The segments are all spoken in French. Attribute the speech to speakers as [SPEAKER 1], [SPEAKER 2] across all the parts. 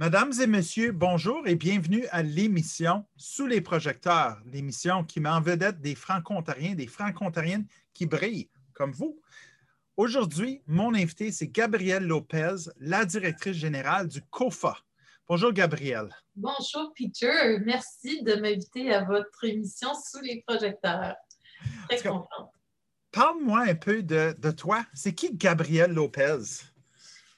[SPEAKER 1] Mesdames et messieurs, bonjour et bienvenue à l'émission Sous les projecteurs, l'émission qui met en vedette des franco-ontariens, des franco-ontariennes qui brillent, comme vous. Aujourd'hui, mon invité, c'est Gabrielle Lopez, la directrice générale du COFA. Bonjour, Gabrielle.
[SPEAKER 2] Bonjour, Peter. Merci de m'inviter à votre émission Sous les projecteurs. Très contente.
[SPEAKER 1] Parle-moi un peu de, de toi. C'est qui Gabrielle Lopez?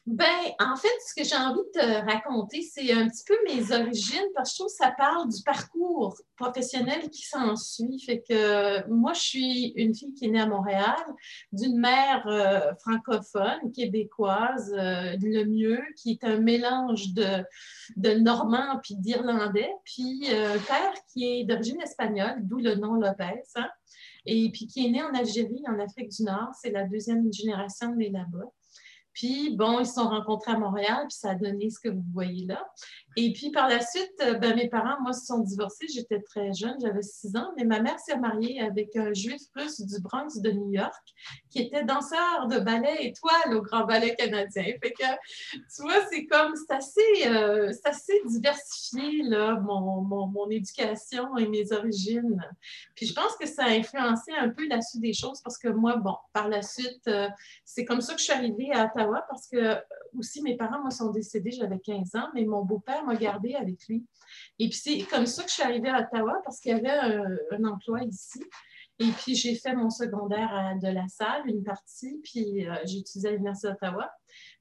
[SPEAKER 2] Ben, en fait, ce que j'ai envie de te raconter, c'est un petit peu mes origines, parce que je trouve que ça parle du parcours professionnel qui s'ensuit. Fait que moi, je suis une fille qui est née à Montréal, d'une mère euh, francophone, québécoise, euh, le mieux, qui est un mélange de, de normand puis d'irlandais, puis euh, père qui est d'origine espagnole, d'où le nom Lopez, hein, et puis qui est né en Algérie, en Afrique du Nord. C'est la deuxième génération née là-bas. Puis, bon, ils se sont rencontrés à Montréal, puis ça a donné ce que vous voyez là. Et puis, par la suite, euh, ben, mes parents, moi, se sont divorcés. J'étais très jeune, j'avais six ans, mais ma mère s'est mariée avec un juif russe du Bronx de New York qui était danseur de ballet étoile au Grand Ballet canadien. Fait que, tu vois, c'est comme, c'est assez, euh, assez diversifié, là, mon, mon, mon, éducation et mes origines. Puis, je pense que ça a influencé un peu la suite des choses parce que moi, bon, par la suite, euh, c'est comme ça que je suis arrivée à parce que euh, aussi mes parents, moi, sont décédés, j'avais 15 ans, mais mon beau-père m'a gardé avec lui. Et puis c'est comme ça que je suis arrivée à Ottawa parce qu'il y avait un, emploi ici. Et puis j'ai fait mon secondaire à de la salle, une partie, puis euh, j'ai étudié à l'Université d'Ottawa.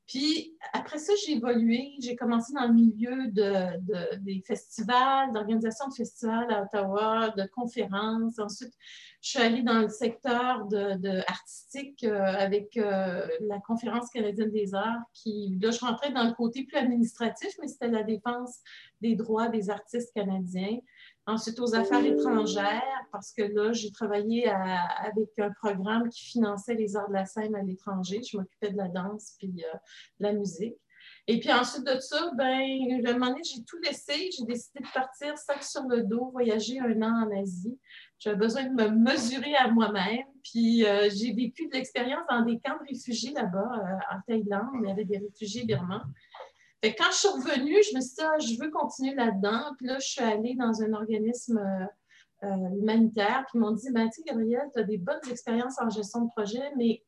[SPEAKER 2] Puis après ça, j'ai évolué. J'ai commencé dans le milieu de, des festivals, d'organisation de festivals à Ottawa, de conférences. Ensuite, je suis allée dans le secteur artistique euh, avec euh, la Conférence canadienne des arts, qui, là, je rentrais dans le côté plus administratif, mais c'était la défense des droits des artistes canadiens. Ensuite, aux affaires étrangères, parce que là, j'ai travaillé avec un programme qui finançait les arts de la scène à l'étranger. Je m'occupais de la danse puis euh, de la musique. Et puis ensuite de ça, ben, un moment donné, j'ai tout laissé. J'ai décidé de partir sac sur le dos, voyager un an en Asie. J'avais besoin de me mesurer à moi-même. Puis euh, j'ai vécu de l'expérience dans des camps de réfugiés là-bas, euh, en Thaïlande. Il y avait des réfugiés birmans quand je suis revenue, je me suis dit, ah, je veux continuer là-dedans. Puis là, je suis allée dans un organisme euh, euh, humanitaire. Puis ils m'ont dit, ben, tu Gabrielle, tu as des bonnes expériences en gestion de projet, mais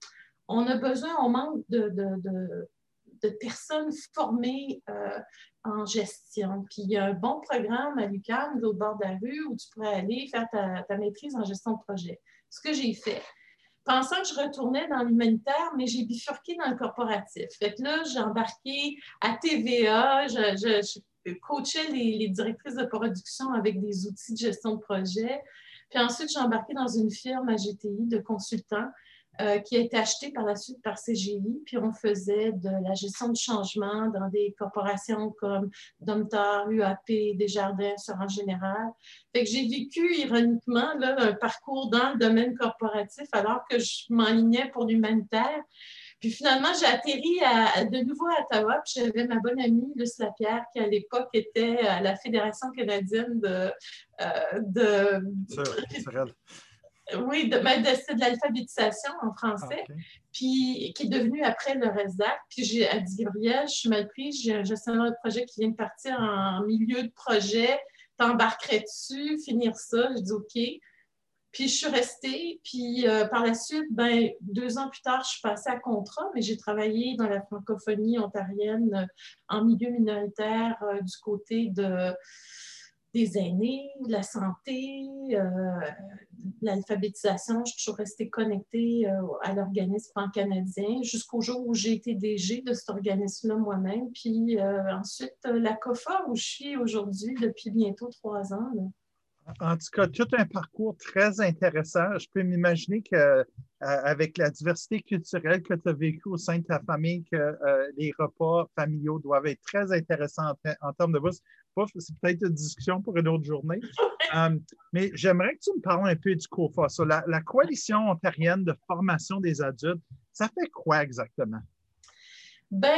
[SPEAKER 2] on a besoin, on manque de, de, personnes formées euh, en gestion. Puis il y a un bon programme à l'UQAM, de l'autre bord de la rue, où tu pourrais aller faire ta, ta maîtrise en gestion de projet. Ce que j'ai fait pensant que je retournais dans l'humanitaire, mais j'ai bifurqué dans le corporatif. Fait que là, j'ai embarqué à TVA, je, coachais les, les, directrices de production avec des outils de gestion de projet. Puis ensuite, j'ai embarqué dans une firme à GTI de consultants euh, qui a été acheté par la suite par CGI. Puis on faisait de la gestion de changement dans des corporations comme Domtar, UAP, Desjardins, en général. Fait que j'ai vécu ironiquement là, un parcours dans le domaine corporatif alors que je m'enlignais pour l'humanitaire. Puis finalement, j'ai atterri de nouveau à Ottawa, puis j'avais ma bonne amie Luce Lapierre, qui à l'époque était à la Fédération canadienne de. Euh, de... Oui, de, ben, de, de l'alphabétisation en français, ah, puis qui est devenu après le RESDAC. Puis j'ai dit, Gabriel, je suis mal prise, j'ai un gestionnaire de projet qui vient de partir en milieu de projet, t'embarquerais dessus, finir ça? Je dis OK. Puis je suis restée, puis euh, par la suite, ben, deux ans plus tard, je suis passée à contrat, mais j'ai travaillé dans la francophonie ontarienne euh, en milieu minoritaire euh, du côté de des aînés, la santé, euh, l'alphabétisation. Je suis toujours restée connectée euh, à l'organisme pan-canadien jusqu'au jour où j'ai été DG de cet organisme-là moi-même. Puis euh, ensuite, la COFA, où je suis aujourd'hui depuis bientôt trois ans.
[SPEAKER 1] En tout cas, tout un parcours très intéressant. Je peux m'imaginer qu'avec la diversité culturelle que tu as vécue au sein de ta famille, que les repas familiaux doivent être très intéressants en, termes de bourse c'est peut-être une discussion pour une autre journée. Euh, mais j'aimerais que tu me parles un peu du COFA. la, la, Coalition ontarienne de formation des adultes, ça fait quoi exactement?
[SPEAKER 2] Ben,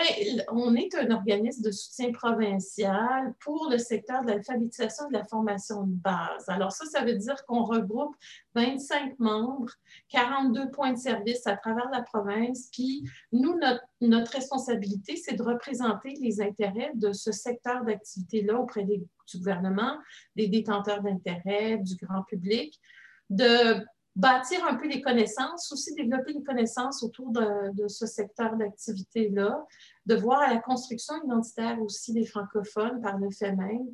[SPEAKER 2] on est un organisme de soutien provincial pour le secteur de l'alphabétisation et de la formation de base. Alors ça, ça veut dire qu'on regroupe 25 membres, 42 points de service à travers la province. Puis nous, notre, responsabilité, c'est de représenter les intérêts de ce secteur d'activité-là auprès du gouvernement, des détenteurs d'intérêts, du grand public, bâtir un peu les connaissances, aussi développer les connaissances autour de, ce secteur d'activité-là, de voir à la construction identitaire aussi des francophones par le fait même.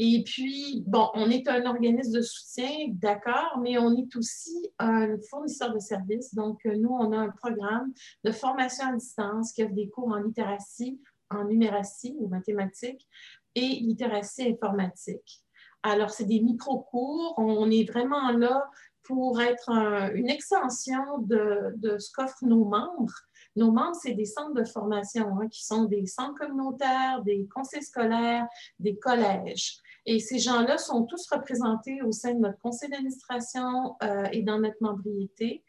[SPEAKER 2] Et puis, bon, on est un organisme de soutien, d'accord, mais on est aussi un fournisseur de services. Donc, nous, on a un programme de formation à distance qui offre des cours en littératie, en numératie ou mathématiques et littératie informatique. Alors, c'est des micro-cours. On est vraiment là pour être une extension de, ce qu'offrent nos membres. Nos membres, c'est des centres de formation hein, qui sont des centres communautaires, des conseils scolaires, des collèges. Et ces gens-là sont tous représentés au sein de notre conseil d'administration euh, et dans notre membriété.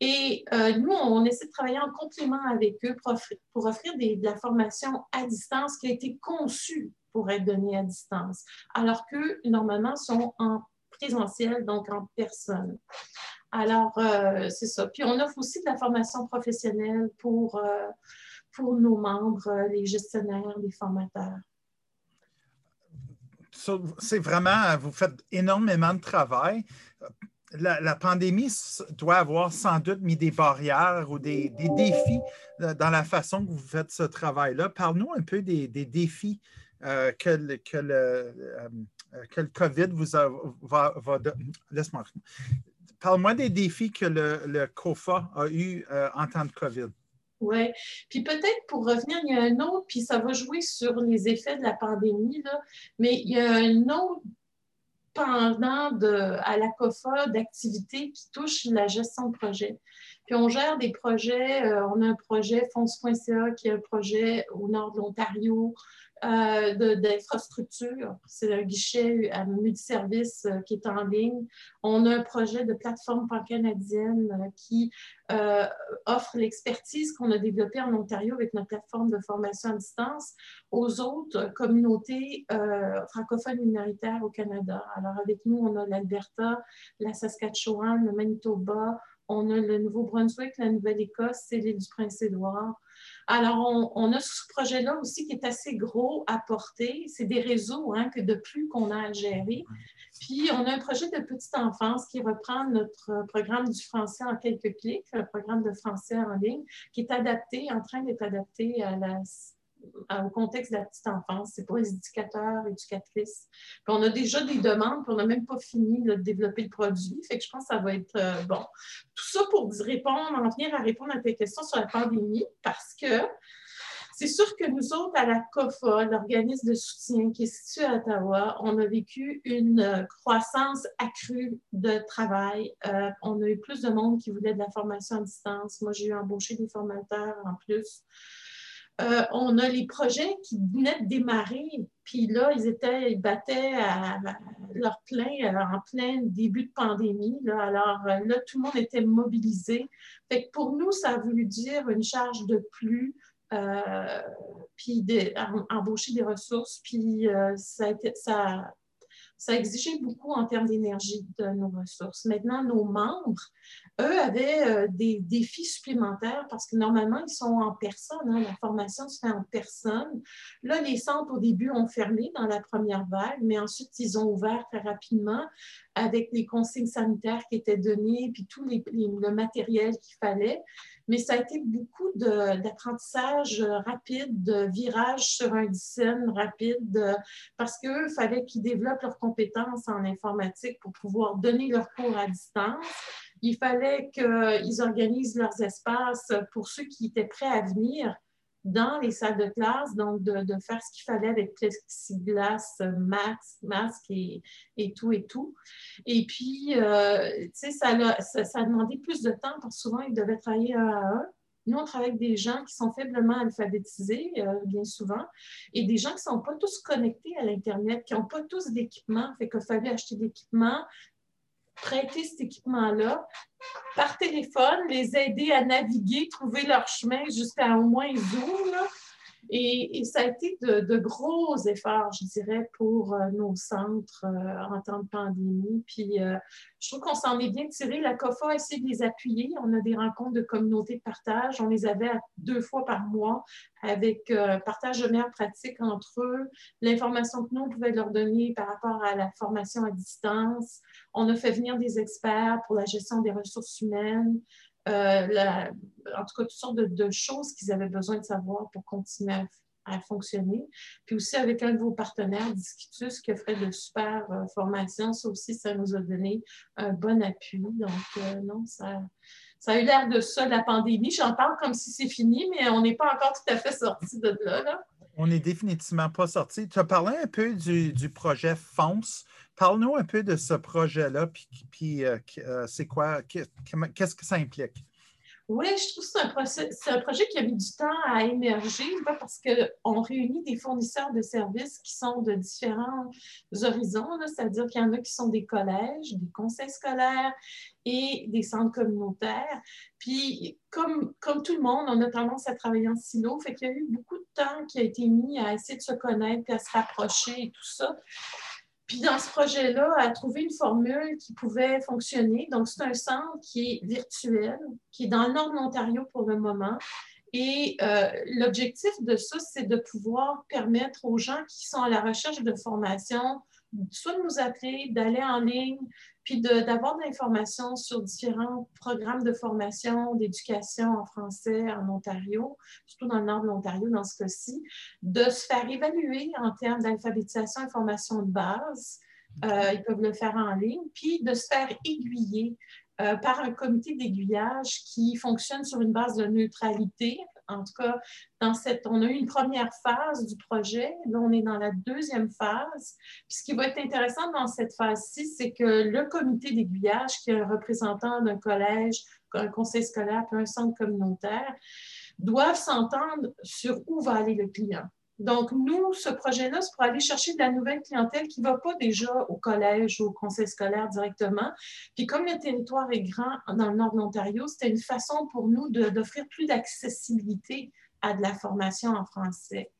[SPEAKER 2] Et euh, nous, on essaie de travailler en complément avec eux pour offrir, de la formation à distance qui a été conçue pour être donnée à distance, alors qu'eux, normalement, sont en présentiel, donc en personne. Alors, euh, c'est ça. Puis, on offre aussi de la formation professionnelle pour, euh, pour nos membres, euh, les gestionnaires, les formateurs.
[SPEAKER 1] C'est vraiment, vous faites énormément de travail. La, pandémie doit avoir sans doute mis des barrières ou des, des défis dans la façon que vous faites ce travail-là. Parle-nous un peu des, des défis que, que le, euh, que le COVID vous a, va, Laisse-moi. Parle-moi des défis que le, COFA a eu euh, en temps de COVID.
[SPEAKER 2] Oui. Puis peut-être pour revenir, il y a un autre, puis ça va jouer sur les effets de la pandémie, là, mais il y a un autre pendant à la COFA d'activités qui touche la gestion de projet. Puis on gère des projets, euh, on a un projet fonds.ca qui est un projet au nord de l'Ontario, euh, d'infrastructure. C'est un guichet à multiservice euh, qui est en ligne. On a un projet de plateforme pan-canadienne euh, qui offre l'expertise qu'on a développée en Ontario avec notre plateforme de formation à distance aux autres communautés francophones minoritaires au Canada. Alors, avec nous, on a l'Alberta, la Saskatchewan, le Manitoba, on a le Nouveau-Brunswick, la Nouvelle-Écosse et l'île du Prince-Édouard. Alors, on, a ce projet-là aussi qui est assez gros à porter. C'est des réseaux hein, que de plus qu'on a à gérer. Puis, on a un projet de petite enfance qui reprend notre programme du français en quelques clics, le programme de français en ligne, qui est adapté, en train d'être adapté à la au contexte de la petite enfance. C'est pour les éducateurs, éducatrices. on a déjà des demandes, puis on n'a même pas fini de développer le produit. Fait que je pense que ça va être euh, bon. Tout ça pour répondre, en venir à répondre à tes questions sur la pandémie, parce que c'est sûr que nous autres, à la COFA, l'organisme de soutien qui est situé à Ottawa, on a vécu une euh, croissance accrue de travail. Euh, on a eu plus de monde qui voulait de la formation à distance. Moi, j'ai eu embauché des formateurs en plus. Euh, on a les projets qui venaient de démarrer, puis là, ils étaient, ils battaient à, leur plein euh, en plein début de pandémie. alors euh, là, tout le monde était mobilisé. Fait pour nous, ça a voulu dire une charge de plus, puis embaucher des ressources, puis ça, a été, ça, exigé beaucoup en termes d'énergie de nos ressources. Maintenant, nos membres, eux, avaient euh, des défis supplémentaires parce que normalement, ils sont en personne. Hein, la formation se fait en personne. Là, les centres, au début, ont fermé dans la première vague, mais ensuite, ils ont ouvert très rapidement avec les consignes sanitaires qui étaient données, puis tout le matériel qu'il fallait. Mais ça a été beaucoup d'apprentissage rapide, de virage sur un dizaine rapide, parce qu'il fallait qu'ils développent leurs compétences en informatique pour pouvoir donner leurs cours à distance. Il fallait qu'ils organisent leurs espaces pour ceux qui étaient prêts à venir dans les salles de classe, donc de, faire ce qu'il fallait avec plexiglas, masque, masque et, et, tout et tout. Et puis, euh, tu sais, ça, a demandé plus de temps parce que souvent, ils devaient travailler un à un. Nous, on travaille avec des gens qui sont faiblement alphabétisés, euh, bien souvent, et des gens qui ne sont pas tous connectés à l'Internet, qui n'ont pas tous d'équipement, fait qu'il fallait acheter de l'équipement, prêter cet équipement-là par téléphone, les aider à naviguer, trouver leur chemin jusqu'à au moins Zoom. Là. Et, ça a été de, gros efforts, je dirais, pour euh, nos centres euh, en temps de pandémie. Puis, euh, je trouve qu'on s'en est bien tiré. La COFA a essayé de les appuyer. On a des rencontres de communautés de partage. On les avait deux fois par mois avec partage de meilleures pratiques entre eux, l'information que nous, on pouvait leur donner par rapport à la formation à distance. On a fait venir des experts pour la gestion des ressources humaines. Euh, en tout cas, toutes sortes de, choses qu'ils avaient besoin de savoir pour continuer à, fonctionner. Puis aussi avec un de vos partenaires, Discutus, qui offrait de super euh, formations. Ça aussi, ça nous a donné un bon appui. Donc, euh, non, ça, ça a eu l'air de ça, la pandémie. J'en parle comme si c'est fini, mais on n'est pas encore tout à fait sorti de là. là.
[SPEAKER 1] On n'est définitivement pas sorti. Tu as parlé un peu du, projet FONCE. Parle-nous un peu de ce projet-là, puis, euh, euh, c'est quoi, qu'est-ce que ça implique?
[SPEAKER 2] Oui, je trouve que c'est un, projet qui a mis du temps à émerger, parce qu'on réunit des fournisseurs de services qui sont de différents horizons, c'est-à-dire qu'il y en a qui sont des collèges, des conseils scolaires et des centres communautaires. Puis, comme, comme tout le monde, on a tendance à travailler en silo, fait qu'il y a eu beaucoup de temps qui a été mis à essayer de se connaître, à se rapprocher et tout ça. Puis dans ce projet-là, à trouver une formule qui pouvait fonctionner. Donc, c'est un centre qui est virtuel, qui est dans le nord de l'Ontario pour le moment. Et euh, l'objectif de ça, c'est de pouvoir permettre aux gens qui sont à la recherche de formation soit de nous appeler, d'aller en ligne, puis d'avoir de, l'information sur différents programmes de formation, d'éducation en français en Ontario, surtout dans le nord de l'Ontario dans ce cas-ci, de se faire évaluer en termes d'alphabétisation et formation de base. Euh, ils peuvent le faire en ligne, puis de se faire aiguiller euh, par un comité d'aiguillage qui fonctionne sur une base de neutralité. En tout cas, on a eu une première phase du projet. Là, on est dans la deuxième phase. Ce qui va être intéressant dans cette phase-ci, c'est que le comité d'aiguillage, qui est un représentant d'un collège, un conseil scolaire, puis un centre communautaire, doivent s'entendre sur où va aller le client. Donc, nous, ce projet-là, c'est pour aller chercher de la nouvelle clientèle qui ne va pas déjà au collège ou au conseil scolaire directement. Puis, comme le territoire est grand dans le nord de l'Ontario, c'était une façon pour nous d'offrir plus d'accessibilité à de la formation en français.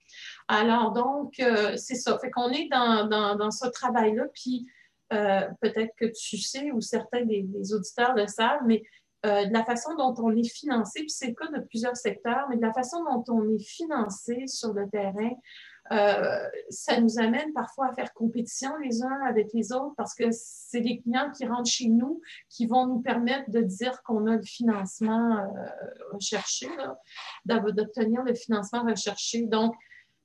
[SPEAKER 2] Alors, donc, euh, c'est ça. Fait qu'on est dans, ce travail-là, puis euh, peut-être que tu sais, ou certains des auditeurs le savent, mais euh, de la façon dont on est financé, puis c'est le cas de plusieurs secteurs, mais de la façon dont on est financé sur le terrain, euh, ça nous amène parfois à faire compétition les uns avec les autres parce que c'est les clients qui rentrent chez nous qui vont nous permettre de dire qu'on a le financement euh, recherché, d'obtenir le financement recherché. Donc,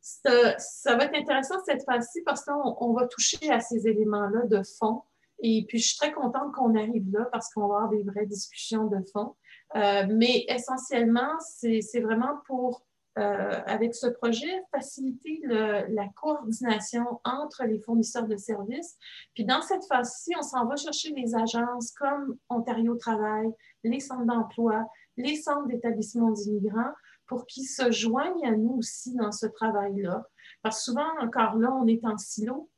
[SPEAKER 2] ça va être intéressant cette fois-ci parce qu'on va toucher à ces éléments-là de fond et puis, je suis très contente qu'on arrive là parce qu'on va avoir des vraies discussions de fond. Euh, mais essentiellement, c'est vraiment pour, euh, avec ce projet, faciliter la coordination entre les fournisseurs de services. Puis, dans cette phase-ci, on s'en va chercher les agences comme Ontario Travail, les centres d'emploi, les centres d'établissement d'immigrants pour qu'ils se joignent à nous aussi dans ce travail-là. Parce que souvent, encore là, on est en silo.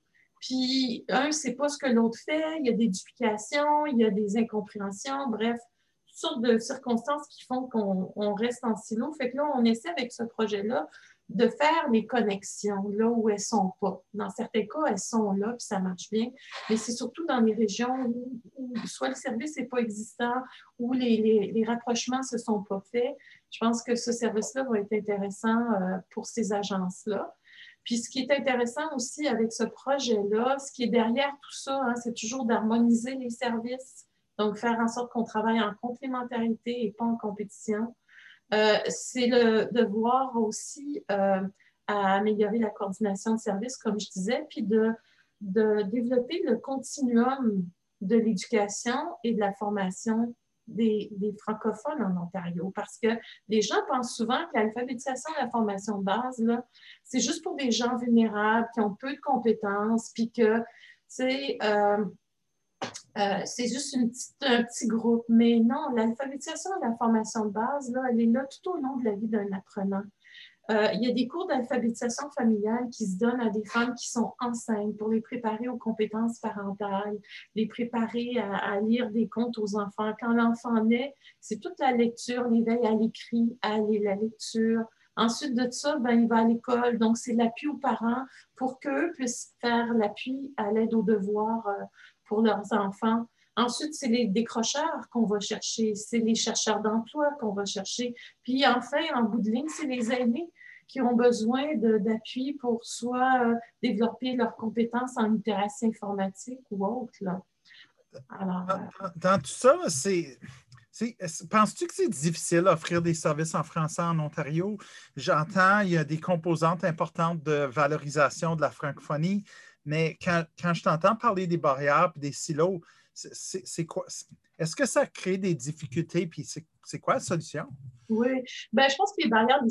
[SPEAKER 2] Puis, un ne sait pas ce que l'autre fait, il y a des duplications, il y a des incompréhensions, bref, toutes sortes de circonstances qui font qu'on reste en silo. Fait que là, on essaie avec ce projet-là de faire les connexions là où elles sont pas. Dans certains cas, elles sont là, puis ça marche bien, mais c'est surtout dans les régions où, soit le service n'est pas existant, les, les, rapprochements ne se sont pas faits. Je pense que ce service-là va être intéressant euh, pour ces agences-là. Puis ce qui est intéressant aussi avec ce projet-là, ce qui est derrière tout ça, hein, c'est toujours d'harmoniser les services, donc faire en sorte qu'on travaille en complémentarité et pas en compétition. Euh, c'est de voir aussi euh, à améliorer la coordination de services, comme je disais, puis de, de développer le continuum de l'éducation et de la formation des, francophones en Ontario parce que les gens pensent souvent que l'alphabétisation la formation de base, c'est juste pour des gens vulnérables qui ont peu de compétences, puis que c'est euh, euh, c'est juste un petit groupe. Mais non, l'alphabétisation la formation de base, là, elle est là tout au long de la vie d'un apprenant. Euh, il y a des cours d'alphabétisation familiale qui se donnent à des femmes qui sont enceintes pour les préparer aux compétences parentales, les préparer à, lire des contes aux enfants. Quand l'enfant naît, c'est toute la lecture, l'éveil à l'écrit, à la lecture. Ensuite de ça, ben, il va à l'école. Donc, c'est l'appui aux parents pour qu'eux puissent faire l'appui à l'aide aux devoirs euh, pour leurs enfants. Ensuite, c'est les décrocheurs qu'on va chercher, c'est les chercheurs d'emploi qu'on va chercher. Puis enfin, en bout de ligne, c'est les aînés qui ont besoin d'appui pour soit euh, développer leurs compétences en littératie informatique ou autre. Là.
[SPEAKER 1] Alors, euh, dans, tout ça, c'est. Penses-tu que c'est difficile d'offrir des services en français en Ontario? J'entends, il y a des composantes importantes de valorisation de la francophonie, mais quand, quand je t'entends parler des barrières et des silos, c'est quoi? Est-ce que ça crée des difficultés? Puis c'est quoi la solution?
[SPEAKER 2] Oui, ben, je pense que les barrières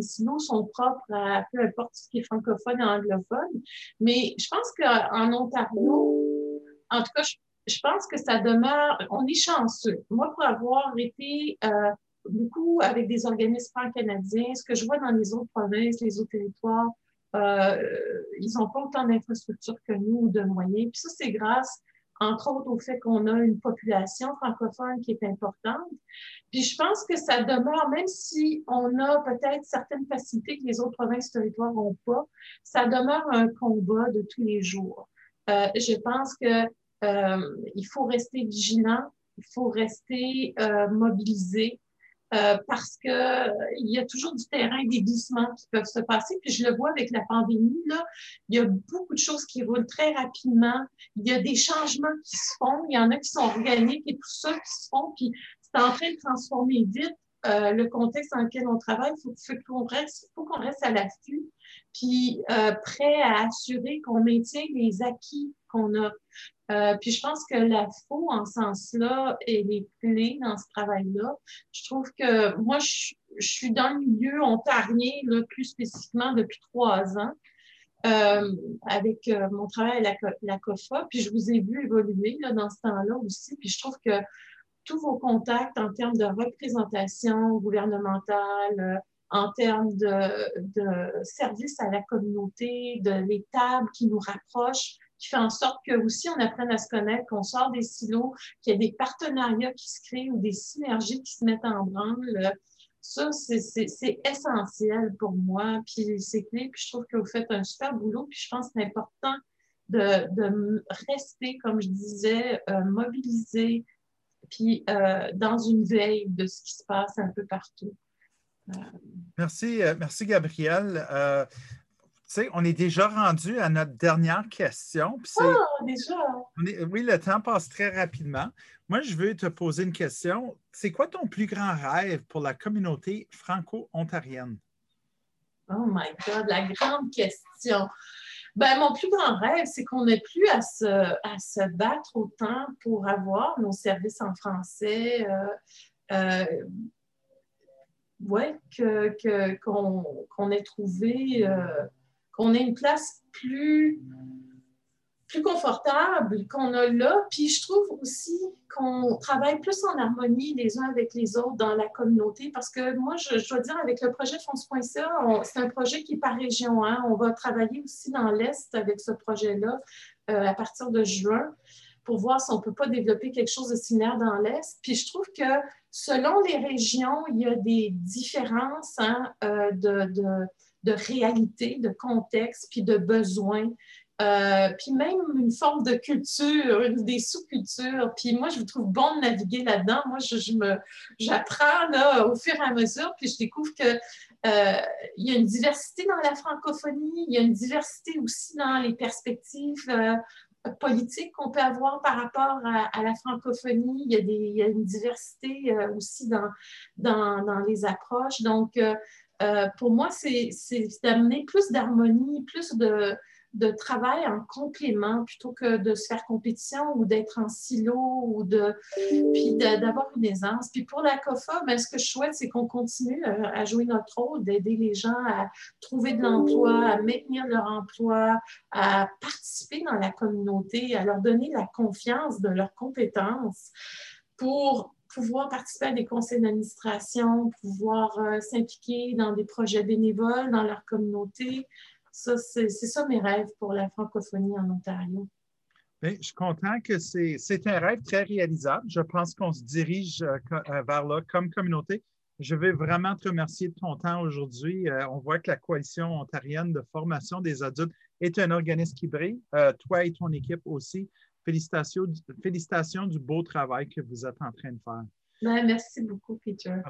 [SPEAKER 2] silos sont propres à peu importe ce qui est francophone et anglophone. Mais je pense qu'en Ontario, en tout cas, je, pense que ça demeure, on est chanceux. Moi, pour avoir été euh, beaucoup avec des organismes pan-canadiens, ce que je vois dans les autres provinces, les autres territoires, euh, ils n'ont pas autant d'infrastructures que nous ou de moyens. Puis ça, c'est grâce entre autres au fait qu'on a une population francophone qui est importante. Puis je pense que ça demeure, même si on a peut-être certaines facilités que les autres provinces et territoires n'ont pas, ça demeure un combat de tous les jours. Euh, je pense que euh, il faut rester vigilant, il faut rester euh, mobilisé, euh, parce qu'il euh, y a toujours du terrain, des glissements qui peuvent se passer. Puis je le vois avec la pandémie, là, il y a beaucoup de choses qui roulent très rapidement. Il y a des changements qui se font. Il y en a qui sont organiques et tout ça qui se font. Puis c'est en train de transformer vite euh, le contexte dans lequel on travaille. Il faut, qu'on reste, faut qu'on reste à l'affût, puis euh, prêt à assurer qu'on maintient les acquis qu'on a. Euh, puis je pense que la FO, en ce sens-là, est les clés dans ce travail-là. Je trouve que moi, je, suis dans le milieu ontarien, là, plus spécifiquement depuis trois ans. Euh, avec euh, mon travail à la, la, COFA, puis je vous ai vu évoluer là, dans ce temps-là aussi, puis je trouve que tous vos contacts en termes de représentation gouvernementale, en termes de, de service à la communauté, de l'étable qui nous rapproche, qui fait en sorte que aussi on apprenne à se connaître, qu'on sort des silos, qu'il y ait des partenariats qui se créent ou des synergies qui se mettent en branle. Ça, c'est essentiel pour moi, puis c'est clé, puis je trouve que vous faites un super boulot, puis je pense que c'est important de, de, rester, comme je disais, euh, mobilisé, puis euh, dans une veille de ce qui se passe un peu partout.
[SPEAKER 1] Euh, merci, merci Gabriel on est déjà rendu à notre dernière question.
[SPEAKER 2] Ah, déjà!
[SPEAKER 1] oui, le temps passe très rapidement. Moi, je veux te poser une question. C'est quoi ton plus grand rêve pour la communauté franco-ontarienne?
[SPEAKER 2] Oh my God, la grande question. Ben, mon plus grand rêve, c'est qu'on n'ait plus à se, à se battre autant pour avoir nos services en français. Euh, euh, qu'on ait trouvé euh, qu'on ait une place plus, plus confortable qu'on a là. Puis je trouve aussi qu'on travaille plus en harmonie les uns avec les autres dans la communauté parce que moi, je, dois dire, avec le projet Fonce.ca, c'est un projet qui est par région. Hein. On va travailler aussi dans l'Est avec ce projet-là euh, à partir de juin pour voir si on ne peut pas développer quelque chose de similaire dans l'Est. Puis je trouve que selon les régions, il y a des différences hein, euh, de, de de réalité, de contexte, puis de besoins. Euh, puis même une forme de culture, des sous-cultures. Puis moi, je trouve bon de naviguer là-dedans. Moi, je, j'apprends au fur et à mesure, puis je découvre que euh, il y a une diversité dans la francophonie, il y a une diversité aussi dans les perspectives euh, politiques qu'on peut avoir par rapport à, la francophonie. Il y, a des, il y a une diversité aussi dans, dans, dans, les approches. Donc, euh, pour moi, c'est d'amener plus d'harmonie, plus de, travail en complément plutôt que de se faire compétition ou d'être en silo ou de puis d'avoir une aisance. Puis pour la COFA, ben, ce que je souhaite, c'est qu'on continue euh, à, jouer notre rôle, d'aider les gens à trouver de l'emploi, à maintenir leur emploi, à participer dans la communauté, à leur donner la confiance de leurs compétences pour pouvoir participer à des conseils d'administration, pouvoir euh, s'impliquer dans des projets bénévoles dans leur communauté. Ça, c'est ça mes rêves pour la francophonie en Ontario.
[SPEAKER 1] Bien, je suis content que c'est un rêve très réalisable. Je pense qu'on se dirige euh, euh, vers là comme communauté. Je veux vraiment te remercier de ton temps aujourd'hui. on voit que la Coalition ontarienne de formation des adultes est un organisme qui brille. toi et ton équipe aussi. Félicitations, félicitations du beau travail que vous êtes en train de faire.
[SPEAKER 2] Ben, merci beaucoup, Peter.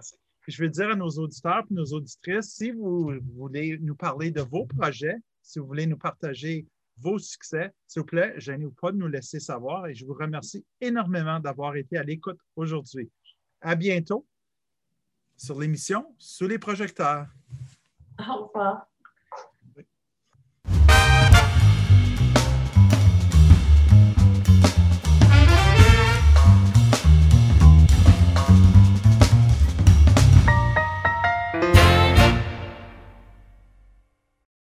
[SPEAKER 1] Je veux dire à nos auditeurs et nos auditrices, si vous voulez nous parler de vos projets, si vous voulez nous partager vos succès, s'il vous plaît, gênez-vous pas de nous laisser savoir et je vous remercie énormément d'avoir été à l'écoute aujourd'hui. À bientôt sur l'émission Sous les projecteurs.
[SPEAKER 2] Au revoir.